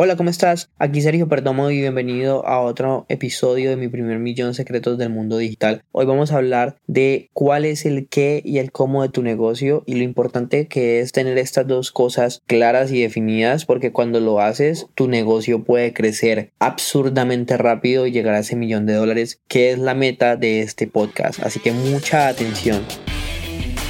Hola, ¿cómo estás? Aquí Sergio Perdomo y bienvenido a otro episodio de mi primer millón secretos del mundo digital. Hoy vamos a hablar de cuál es el qué y el cómo de tu negocio y lo importante que es tener estas dos cosas claras y definidas porque cuando lo haces tu negocio puede crecer absurdamente rápido y llegar a ese millón de dólares que es la meta de este podcast. Así que mucha atención.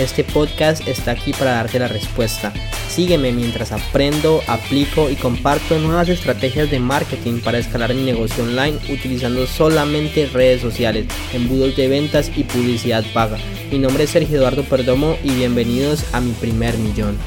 Este podcast está aquí para darte la respuesta. Sígueme mientras aprendo, aplico y comparto nuevas estrategias de marketing para escalar mi negocio online utilizando solamente redes sociales, embudos de ventas y publicidad paga. Mi nombre es Sergio Eduardo Perdomo y bienvenidos a mi primer millón.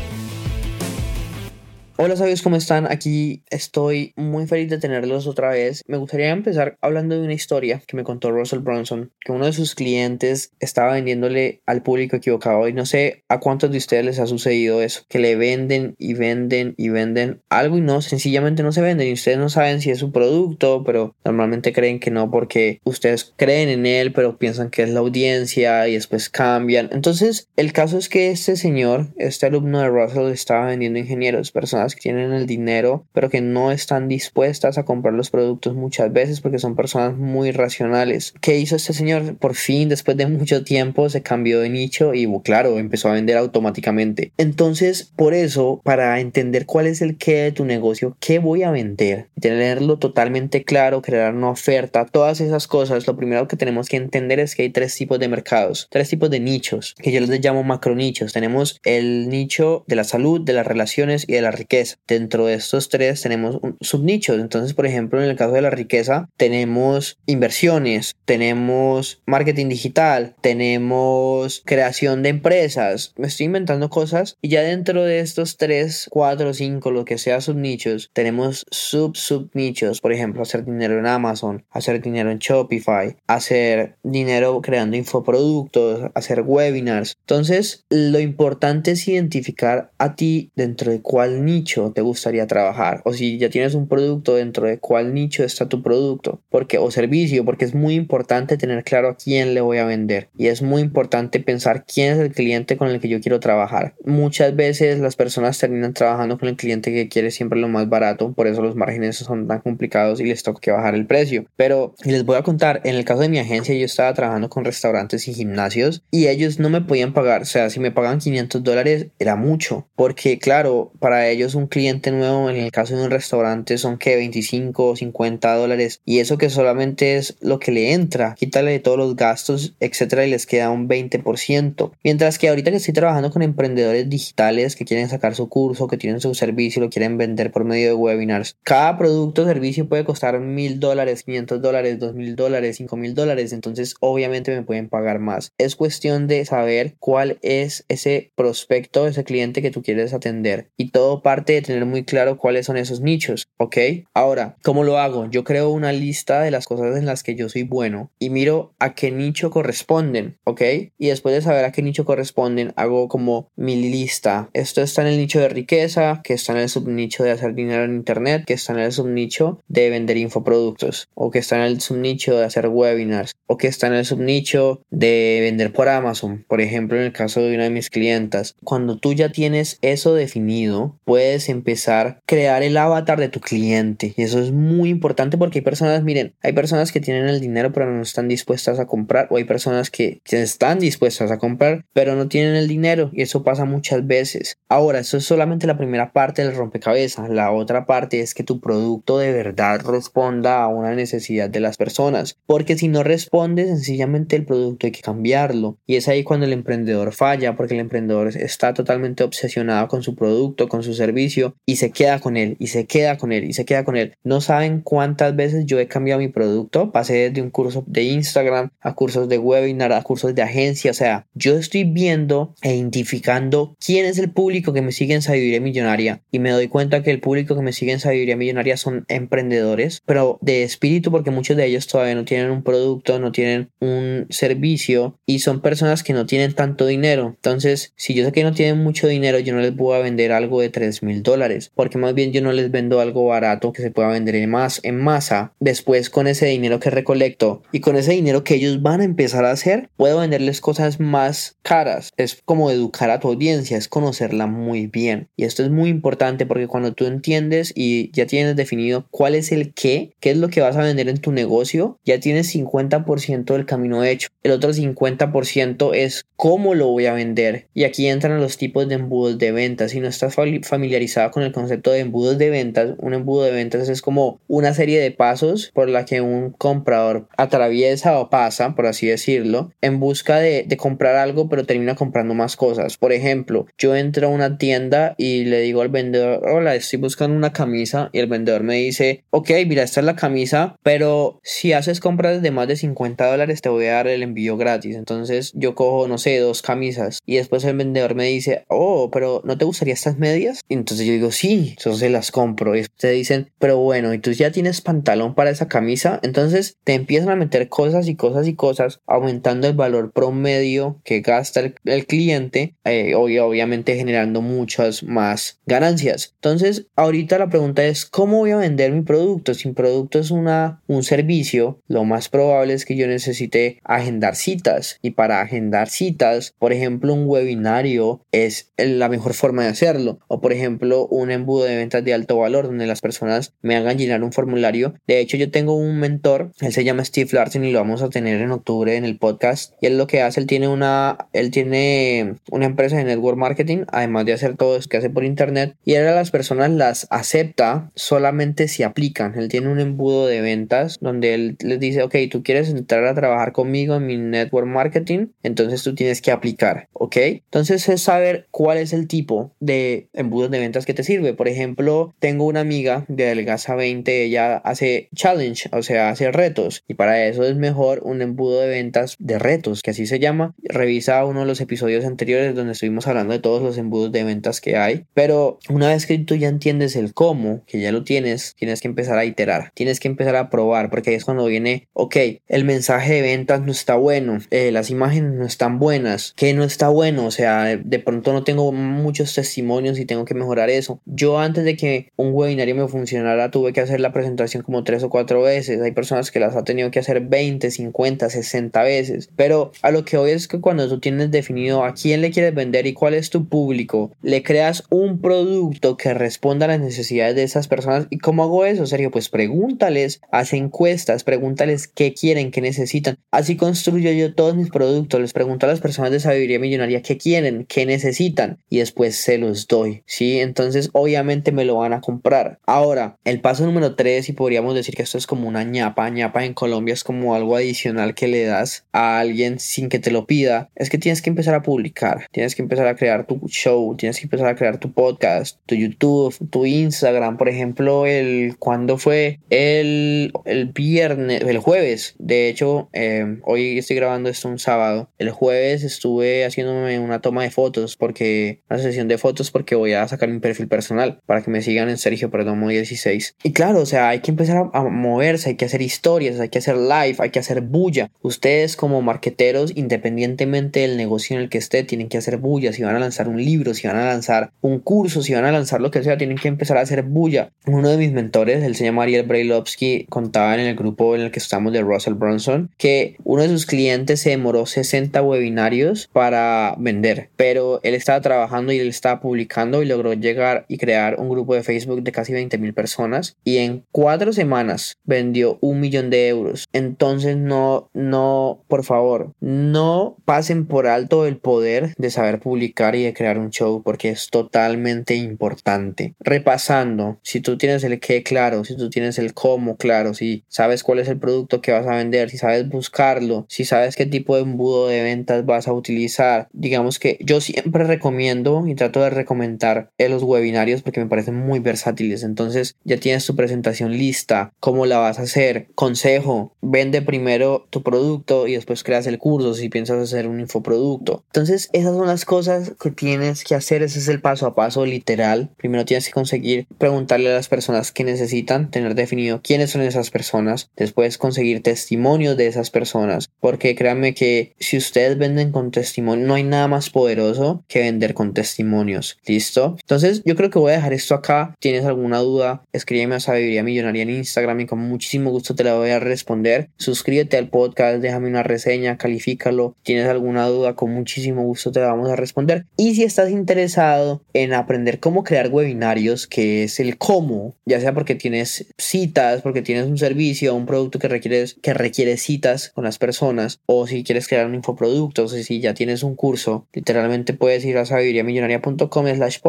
Hola sabios, ¿cómo están? Aquí estoy muy feliz de tenerlos otra vez. Me gustaría empezar hablando de una historia que me contó Russell Bronson, que uno de sus clientes estaba vendiéndole al público equivocado y no sé a cuántos de ustedes les ha sucedido eso, que le venden y venden y venden algo y no, sencillamente no se venden y ustedes no saben si es su producto, pero normalmente creen que no porque ustedes creen en él, pero piensan que es la audiencia y después cambian. Entonces, el caso es que este señor, este alumno de Russell, estaba vendiendo ingenieros, personas que tienen el dinero, pero que no están dispuestas a comprar los productos muchas veces porque son personas muy racionales. ¿Qué hizo este señor? Por fin, después de mucho tiempo, se cambió de nicho y, claro, empezó a vender automáticamente. Entonces, por eso, para entender cuál es el qué de tu negocio, qué voy a vender, tenerlo totalmente claro, crear una oferta, todas esas cosas, lo primero que tenemos que entender es que hay tres tipos de mercados, tres tipos de nichos, que yo les llamo macronichos. Tenemos el nicho de la salud, de las relaciones y de la riqueza Dentro de estos tres tenemos subnichos. Entonces, por ejemplo, en el caso de la riqueza, tenemos inversiones, tenemos marketing digital, tenemos creación de empresas. Me estoy inventando cosas y ya dentro de estos tres, cuatro, cinco, lo que sea subnichos, tenemos sub subnichos. Por ejemplo, hacer dinero en Amazon, hacer dinero en Shopify, hacer dinero creando infoproductos, hacer webinars. Entonces, lo importante es identificar a ti dentro de cuál nicho te gustaría trabajar o si ya tienes un producto dentro de cuál nicho está tu producto porque o servicio porque es muy importante tener claro a quién le voy a vender y es muy importante pensar quién es el cliente con el que yo quiero trabajar. Muchas veces las personas terminan trabajando con el cliente que quiere siempre lo más barato por eso los márgenes son tan complicados y les toca que bajar el precio. Pero les voy a contar en el caso de mi agencia yo estaba trabajando con restaurantes y gimnasios y ellos no me podían pagar o sea si me pagan 500 dólares era mucho porque claro para ellos un cliente nuevo, en el caso de un restaurante, son que 25 o 50 dólares. Y eso que solamente es lo que le entra. Quítale todos los gastos, etcétera, y les queda un 20%. Mientras que ahorita que estoy trabajando con emprendedores digitales que quieren sacar su curso, que tienen su servicio, lo quieren vender por medio de webinars, cada producto o servicio puede costar mil dólares, 500 dólares, dos mil dólares, cinco mil dólares. Entonces, obviamente me pueden pagar más. Es cuestión de saber cuál es ese prospecto, ese cliente que tú quieres atender. Y todo parte de tener muy claro cuáles son esos nichos, ¿ok? Ahora, ¿cómo lo hago? Yo creo una lista de las cosas en las que yo soy bueno y miro a qué nicho corresponden, ¿ok? Y después de saber a qué nicho corresponden, hago como mi lista. Esto está en el nicho de riqueza, que está en el subnicho de hacer dinero en internet, que está en el subnicho de vender infoproductos, o que está en el subnicho de hacer webinars, o que está en el subnicho de vender por Amazon, por ejemplo, en el caso de una de mis clientas. Cuando tú ya tienes eso definido, puedes empezar a crear el avatar de tu cliente. Y eso es muy importante porque hay personas, miren, hay personas que tienen el dinero pero no están dispuestas a comprar o hay personas que están dispuestas a comprar pero no tienen el dinero y eso pasa muchas veces. Ahora, eso es solamente la primera parte del rompecabezas. La otra parte es que tu producto de verdad responda a una necesidad de las personas. Porque si no responde, sencillamente el producto hay que cambiarlo. Y es ahí cuando el emprendedor falla porque el emprendedor está totalmente obsesionado con su producto, con su servicio y se queda con él y se queda con él y se queda con él. No saben cuántas veces yo he cambiado mi producto. Pasé desde un curso de Instagram a cursos de webinar, a cursos de agencia. O sea, yo estoy viendo e identificando quién es el público que me sigue en Sabiduría Millonaria y me doy cuenta que el público que me sigue en Sabiduría Millonaria son emprendedores, pero de espíritu porque muchos de ellos todavía no tienen un producto, no tienen un servicio y son personas que no tienen tanto dinero. Entonces, si yo sé que no tienen mucho dinero, yo no les voy a vender algo de 3 mil mil dólares, porque más bien yo no les vendo algo barato que se pueda vender en, más, en masa. Después con ese dinero que recolecto y con ese dinero que ellos van a empezar a hacer, puedo venderles cosas más caras. Es como educar a tu audiencia, es conocerla muy bien. Y esto es muy importante porque cuando tú entiendes y ya tienes definido cuál es el qué, qué es lo que vas a vender en tu negocio, ya tienes 50% del camino hecho. El otro 50% es cómo lo voy a vender. Y aquí entran los tipos de embudos de ventas. Si no estás familiarizado con el concepto de embudos de ventas, un embudo de ventas es como una serie de pasos por la que un comprador atraviesa o pasa, por así decirlo, en busca de, comprar algo, pero termina comprando más cosas. Por ejemplo, yo entro a una tienda y le digo al vendedor, hola, estoy buscando una camisa y el vendedor me dice, ok, mira, esta es la camisa, pero si haces compras de más de 50 dólares te voy a dar el envío gratis. Entonces yo cojo, no sé, dos camisas y después el vendedor me dice, oh, pero ¿no te gustaría estas medias? Entonces yo digo, sí, entonces las compro y ustedes dicen, pero bueno, y tú ya tienes pantalón para esa camisa, entonces te empiezan a meter cosas y cosas y cosas, aumentando el valor promedio que gasta el, cliente, eh, obviamente generando muchas más ganancias. Entonces, ahorita la pregunta es, ¿cómo voy a vender mi producto? Si mi producto es una, un servicio, lo más probable es que yo necesite agendar citas y para agendar citas, por ejemplo, un webinario es la mejor forma de hacerlo. O por un embudo de ventas de alto valor donde las personas me hagan llenar un formulario. De hecho, yo tengo un mentor, él se llama Steve Larsen y lo vamos a tener en octubre en el podcast. Y él lo que hace, él tiene una, él tiene una empresa de network marketing, además de hacer todo eso que hace por internet. Y él a las personas las acepta solamente si aplican. Él tiene un embudo de ventas donde él les dice, ok, tú quieres entrar a trabajar conmigo en mi network marketing, entonces tú tienes que aplicar, ¿ok? Entonces es saber cuál es el tipo de embudos de ventas que te sirve. Por ejemplo, tengo una amiga de Adelgaza 20, ella hace challenge, o sea, hace retos y para eso es mejor un embudo de ventas de retos, que así se llama. Revisa uno de los episodios anteriores donde estuvimos hablando de todos los embudos de ventas que hay, pero una vez que tú ya entiendes el cómo, que ya lo tienes, tienes que empezar a iterar, tienes que empezar a probar, porque ahí es cuando viene, ok, el mensaje de ventas no está bueno, eh, las imágenes no están buenas, que no está bueno, o sea, de pronto no tengo muchos testimonios y tengo que mejorar eso. Yo antes de que un webinario me funcionara tuve que hacer la presentación como tres o cuatro veces. Hay personas que las ha tenido que hacer 20, 50, 60 veces. Pero a lo que hoy es que cuando tú tienes definido a quién le quieres vender y cuál es tu público, le creas un producto que responda a las necesidades de esas personas. ¿Y cómo hago eso, Sergio? Pues pregúntales, haz encuestas, pregúntales qué quieren, qué necesitan. Así construyo yo todos mis productos. Les pregunto a las personas de sabiduría millonaria qué quieren, qué necesitan y después se los doy, ¿sí? Entonces obviamente me lo van a comprar. Ahora, el paso número 3 y podríamos decir que esto es como una ñapa, ñapa en Colombia es como algo adicional que le das a alguien sin que te lo pida, es que tienes que empezar a publicar, tienes que empezar a crear tu show, tienes que empezar a crear tu podcast, tu YouTube, tu Instagram, por ejemplo, el cuando fue el, el viernes, el jueves, de hecho, eh, hoy estoy grabando esto un sábado, el jueves estuve haciéndome una toma de fotos porque una sesión de fotos porque voy a sacar mi perfil personal para que me sigan en Sergio Perdomo 16 y claro o sea hay que empezar a, moverse hay que hacer historias hay que hacer live hay que hacer bulla. Ustedes como marqueteros independientemente del negocio en el que esté tienen que hacer bulla. Si van a lanzar un libro si van a lanzar un curso si van a lanzar lo que sea tienen que empezar a hacer bulla. Uno de mis mentores él se llama Ariel Brailovsky contaba en el grupo en el que estamos de Russell Brunson que uno de sus clientes se demoró 60 webinars para vender, pero él estaba trabajando y él estaba publicando y logró llegar y crear un grupo de Facebook de casi 20 mil personas y en cuatro semanas vendió un millón de euros. Entonces no, no, por favor, no pasen por alto el poder de saber publicar y de crear un show porque es totalmente importante. Repasando, si tú tienes el qué claro, si tú tienes el cómo claro, si sabes cuál es el producto que vas a vender, si sabes buscarlo, si sabes qué tipo de embudo de ventas vas a utilizar. Digamos que yo siempre recomiendo y trato de recomendar en los webinarios porque me parecen muy versátiles. Entonces ya tienes tu presentación lista, cómo la vas a hacer. Consejo, vende primero tu producto y después creas el curso si piensas hacer un infoproducto. Entonces esas son las cosas que tienes que hacer. Ese es el paso a paso literal. Primero tienes que conseguir preguntarle a las personas que necesitan, tener definido quiénes son esas personas. Después conseguir testimonios de esas personas. Porque créanme que si ustedes venden con testimonio. No hay nada más poderoso que vender con testimonios. ¿Listo? Entonces, yo creo que voy a dejar esto acá. ¿Tienes alguna duda? Escríbeme a Sabiduría Millonaria en Instagram y con muchísimo gusto te la voy a responder. Suscríbete al podcast, déjame una reseña, califícalo. ¿Tienes alguna duda? Con muchísimo gusto te la vamos a responder. Y si estás interesado en aprender cómo crear webinarios, que es el cómo, ya sea porque tienes citas, porque tienes un servicio, un producto que requieres que requiere citas con las personas, o si quieres crear un infoproducto, o si ya tienes un curso, literalmente puedes ir a sabiduriamillonaria.com slash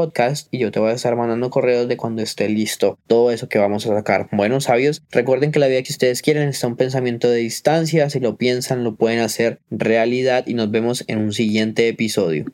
y yo te voy a estar mandando correos de cuando esté listo todo eso que vamos a sacar. Bueno, sabios, recuerden que la vida que ustedes quieren está un pensamiento de distancia, si lo piensan lo pueden hacer realidad y nos vemos en un siguiente episodio.